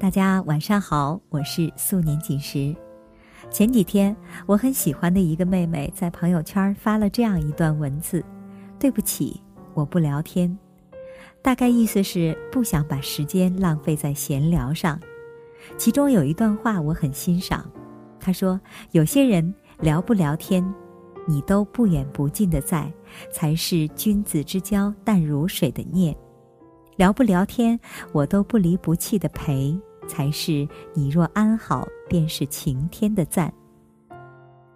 大家晚上好，我是素年锦时。前几天，我很喜欢的一个妹妹在朋友圈发了这样一段文字：“对不起，我不聊天。”大概意思是不想把时间浪费在闲聊上。其中有一段话我很欣赏，她说：“有些人聊不聊天，你都不远不近的在，才是君子之交淡如水的念。”聊不聊天，我都不离不弃的陪，才是你若安好，便是晴天的赞。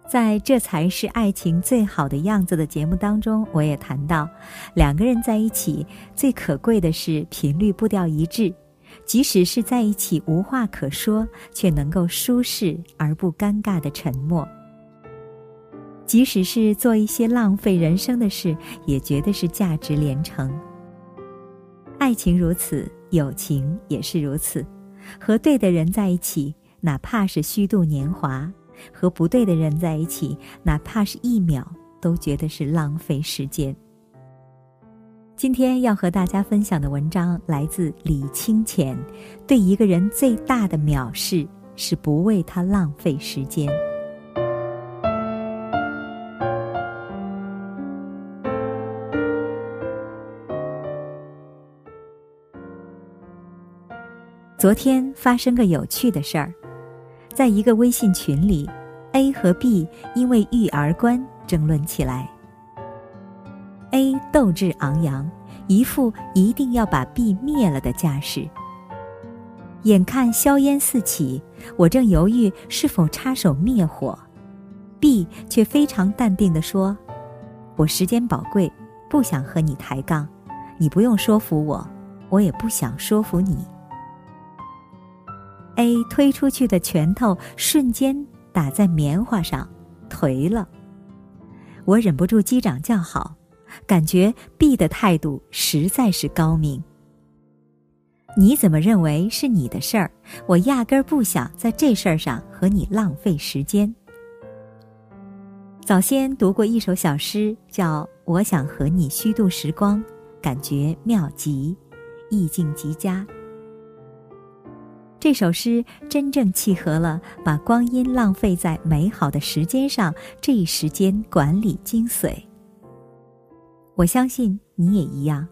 在这才是爱情最好的样子的节目当中，我也谈到，两个人在一起最可贵的是频率步调一致，即使是在一起无话可说，却能够舒适而不尴尬的沉默。即使是做一些浪费人生的事，也觉得是价值连城。爱情如此，友情也是如此。和对的人在一起，哪怕是虚度年华；和不对的人在一起，哪怕是一秒，都觉得是浪费时间。今天要和大家分享的文章来自李清浅，对一个人最大的藐视是不为他浪费时间。昨天发生个有趣的事儿，在一个微信群里，A 和 B 因为育儿观争论起来。A 斗志昂扬，一副一定要把 B 灭了的架势。眼看硝烟四起，我正犹豫是否插手灭火，B 却非常淡定地说：“我时间宝贵，不想和你抬杠，你不用说服我，我也不想说服你。” A 推出去的拳头瞬间打在棉花上，颓了。我忍不住击掌叫好，感觉 B 的态度实在是高明。你怎么认为是你的事儿？我压根儿不想在这事儿上和你浪费时间。早先读过一首小诗，叫《我想和你虚度时光》，感觉妙极，意境极佳。这首诗真正契合了把光阴浪费在美好的时间上这一时间管理精髓。我相信你也一样，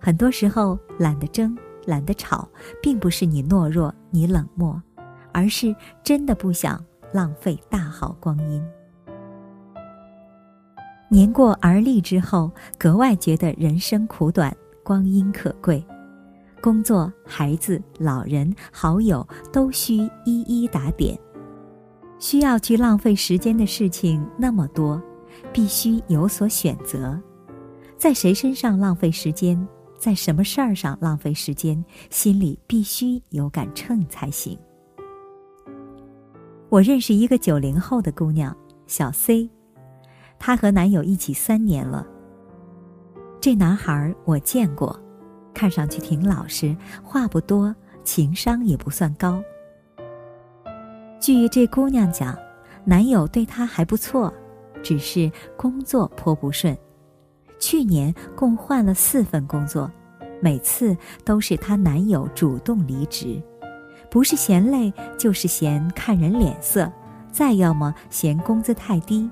很多时候懒得争、懒得吵，并不是你懦弱、你冷漠，而是真的不想浪费大好光阴。年过而立之后，格外觉得人生苦短，光阴可贵。工作、孩子、老人、好友都需一一打点，需要去浪费时间的事情那么多，必须有所选择。在谁身上浪费时间，在什么事儿上浪费时间，心里必须有杆秤才行。我认识一个九零后的姑娘小 C，她和男友一起三年了。这男孩我见过。看上去挺老实，话不多，情商也不算高。据这姑娘讲，男友对她还不错，只是工作颇不顺。去年共换了四份工作，每次都是她男友主动离职，不是嫌累，就是嫌看人脸色，再要么嫌工资太低。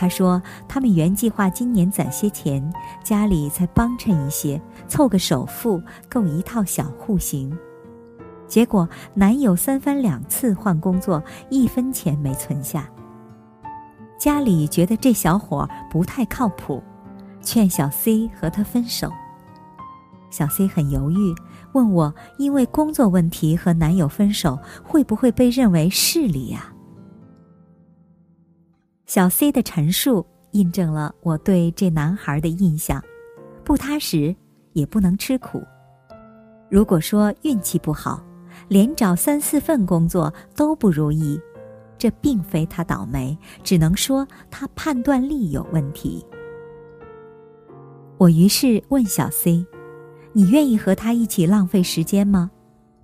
他说：“他们原计划今年攒些钱，家里再帮衬一些，凑个首付够一套小户型。结果男友三番两次换工作，一分钱没存下。家里觉得这小伙不太靠谱，劝小 C 和他分手。小 C 很犹豫，问我因为工作问题和男友分手，会不会被认为势利呀？”小 C 的陈述印证了我对这男孩的印象：不踏实，也不能吃苦。如果说运气不好，连找三四份工作都不如意，这并非他倒霉，只能说他判断力有问题。我于是问小 C：“ 你愿意和他一起浪费时间吗？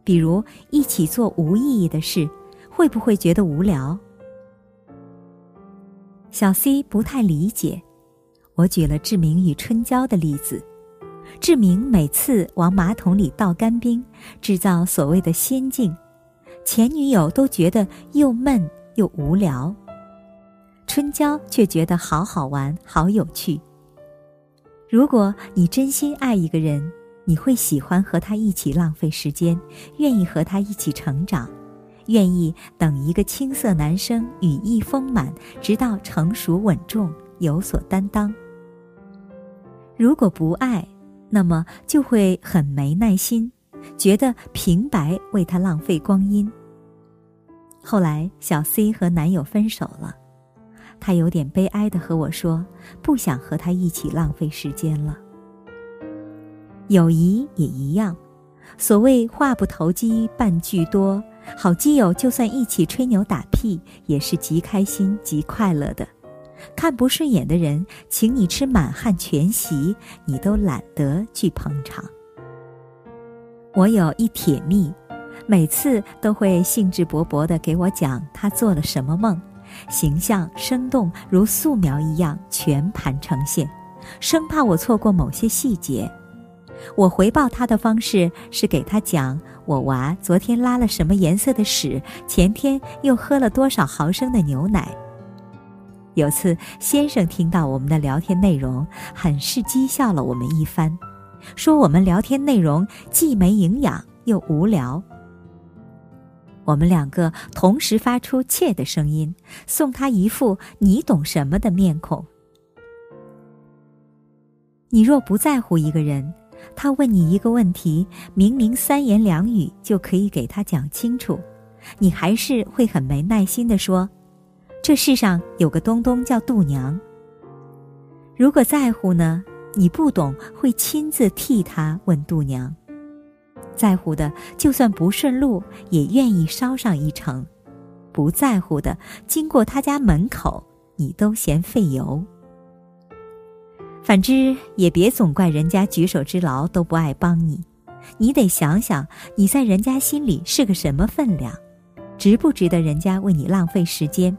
比如一起做无意义的事，会不会觉得无聊？”小 C 不太理解，我举了志明与春娇的例子，志明每次往马桶里倒干冰，制造所谓的仙境，前女友都觉得又闷又无聊。春娇却觉得好好玩，好有趣。如果你真心爱一个人，你会喜欢和他一起浪费时间，愿意和他一起成长，愿意等一个青涩男生羽翼丰满，直到成熟稳重，有所担当。如果不爱，那么就会很没耐心，觉得平白为他浪费光阴。后来，小 C 和男友分手了。他有点悲哀的和我说：“不想和他一起浪费时间了。”友谊也一样，所谓话不投机半句多，好基友就算一起吹牛打屁，也是极开心极快乐的。看不顺眼的人，请你吃满汉全席，你都懒得去捧场。我有一铁蜜，每次都会兴致勃勃地给我讲他做了什么梦。形象生动，如素描一样全盘呈现，生怕我错过某些细节。我回报他的方式是给他讲我娃昨天拉了什么颜色的屎，前天又喝了多少毫升的牛奶。有次先生听到我们的聊天内容，很是讥笑了我们一番，说我们聊天内容既没营养又无聊。我们两个同时发出怯的声音，送他一副“你懂什么”的面孔。你若不在乎一个人，他问你一个问题，明明三言两语就可以给他讲清楚，你还是会很没耐心的说：“这世上有个东东叫度娘。”如果在乎呢，你不懂会亲自替他问度娘。在乎的，就算不顺路，也愿意捎上一程；不在乎的，经过他家门口，你都嫌费油。反之，也别总怪人家举手之劳都不爱帮你，你得想想你在人家心里是个什么分量，值不值得人家为你浪费时间？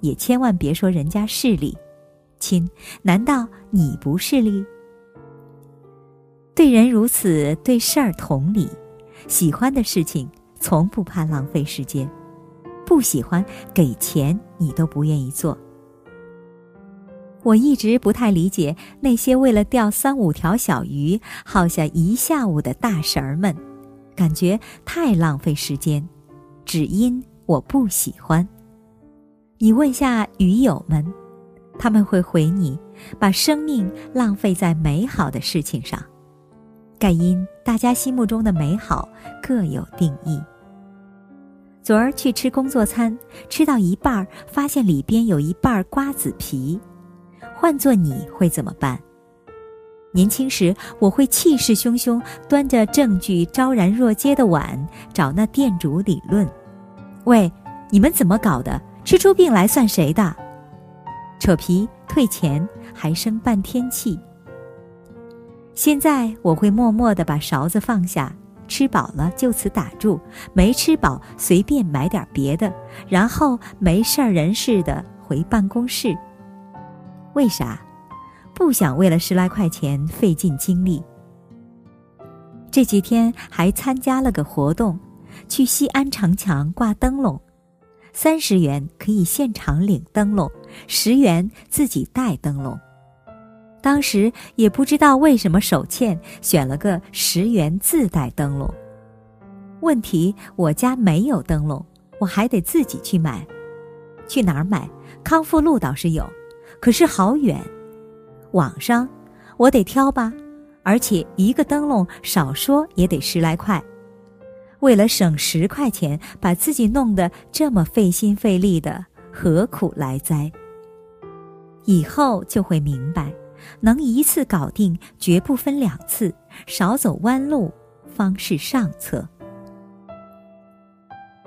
也千万别说人家势利，亲，难道你不势利？对人如此，对事儿同理。喜欢的事情，从不怕浪费时间；不喜欢，给钱你都不愿意做。我一直不太理解那些为了钓三五条小鱼耗下一下午的大神儿们，感觉太浪费时间，只因我不喜欢。你问下鱼友们，他们会回你：把生命浪费在美好的事情上。盖因大家心目中的美好各有定义。昨儿去吃工作餐，吃到一半儿，发现里边有一半瓜子皮，换做你会怎么办？年轻时我会气势汹汹，端着证据昭然若揭的碗，找那店主理论：“喂，你们怎么搞的？吃出病来算谁的？”扯皮退钱，还生半天气。现在我会默默地把勺子放下，吃饱了就此打住，没吃饱随便买点别的，然后没事儿人似的回办公室。为啥？不想为了十来块钱费尽精力。这几天还参加了个活动，去西安城墙挂灯笼，三十元可以现场领灯笼，十元自己带灯笼。当时也不知道为什么手欠，选了个十元自带灯笼。问题我家没有灯笼，我还得自己去买。去哪儿买？康复路倒是有，可是好远。网上我得挑吧，而且一个灯笼少说也得十来块。为了省十块钱，把自己弄得这么费心费力的，何苦来哉？以后就会明白。能一次搞定，绝不分两次，少走弯路，方是上策。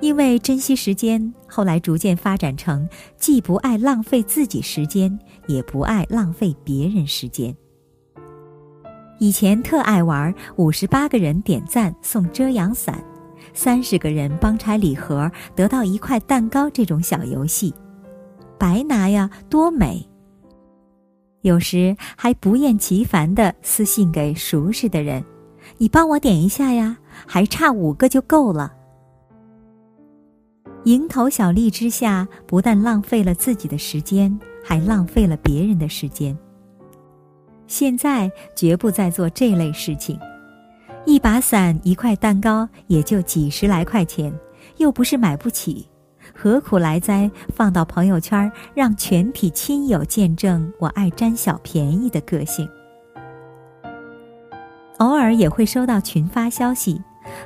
因为珍惜时间，后来逐渐发展成既不爱浪费自己时间，也不爱浪费别人时间。以前特爱玩五十八个人点赞送遮阳伞，三十个人帮拆礼盒得到一块蛋糕这种小游戏，白拿呀，多美！有时还不厌其烦的私信给熟识的人：“你帮我点一下呀，还差五个就够了。”蝇头小利之下，不但浪费了自己的时间，还浪费了别人的时间。现在绝不再做这类事情。一把伞，一块蛋糕，也就几十来块钱，又不是买不起，何苦来哉？放到朋友圈，让全体亲友见证我爱占小便宜的个性。偶尔也会收到群发消息，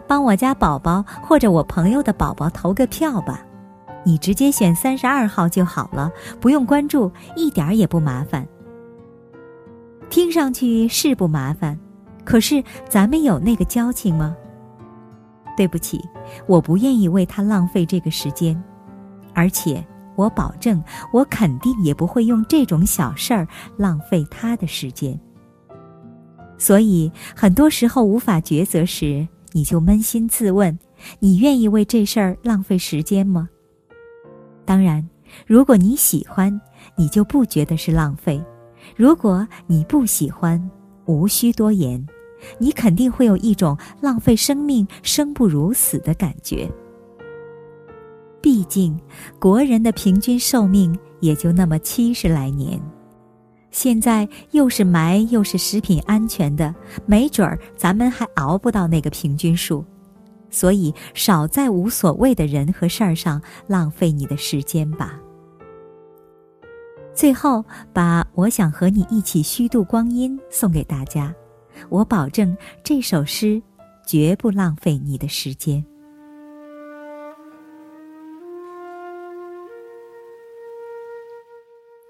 帮我家宝宝或者我朋友的宝宝投个票吧，你直接选三十二号就好了，不用关注，一点儿也不麻烦。听上去是不麻烦，可是咱们有那个交情吗？对不起，我不愿意为他浪费这个时间，而且我保证，我肯定也不会用这种小事儿浪费他的时间。所以，很多时候无法抉择时，你就扪心自问：你愿意为这事儿浪费时间吗？当然，如果你喜欢，你就不觉得是浪费。如果你不喜欢，无需多言，你肯定会有一种浪费生命、生不如死的感觉。毕竟，国人的平均寿命也就那么七十来年，现在又是霾又是食品安全的，没准儿咱们还熬不到那个平均数。所以，少在无所谓的人和事儿上浪费你的时间吧。最后，把我想和你一起虚度光阴送给大家，我保证这首诗绝不浪费你的时间。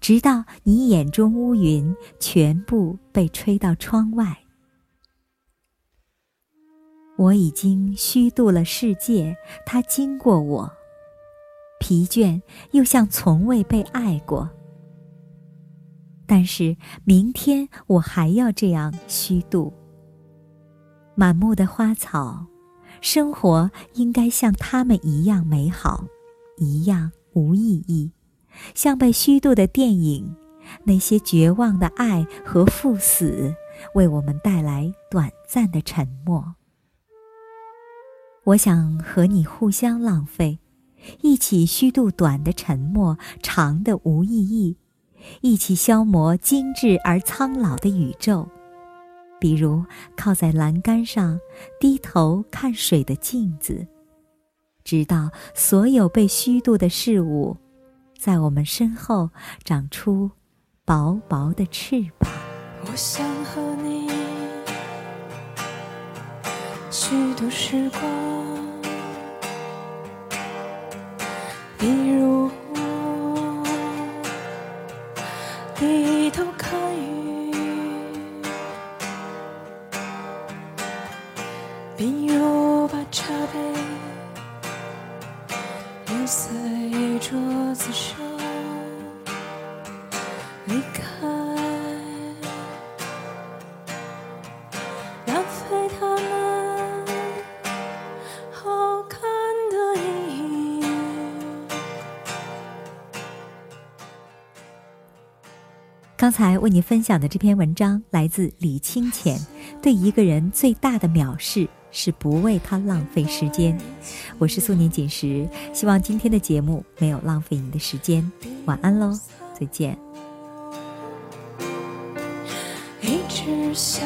直到你眼中乌云全部被吹到窗外。我已经虚度了世界，它经过我，疲倦又像从未被爱过。但是明天我还要这样虚度。满目的花草，生活应该像他们一样美好，一样无意义，像被虚度的电影，那些绝望的爱和赴死，为我们带来短暂的沉默。我想和你互相浪费，一起虚度短的沉默，长的无意义。一起消磨精致而苍老的宇宙，比如靠在栏杆上低头看水的镜子，直到所有被虚度的事物，在我们身后长出薄薄的翅膀。我想和你虚度时光，比如。低头看雨，比如把茶杯留在桌子上，离开。刚才为你分享的这篇文章来自李清浅。对一个人最大的藐视是不为他浪费时间。我是素年锦时，希望今天的节目没有浪费你的时间。晚安喽，再见。一直消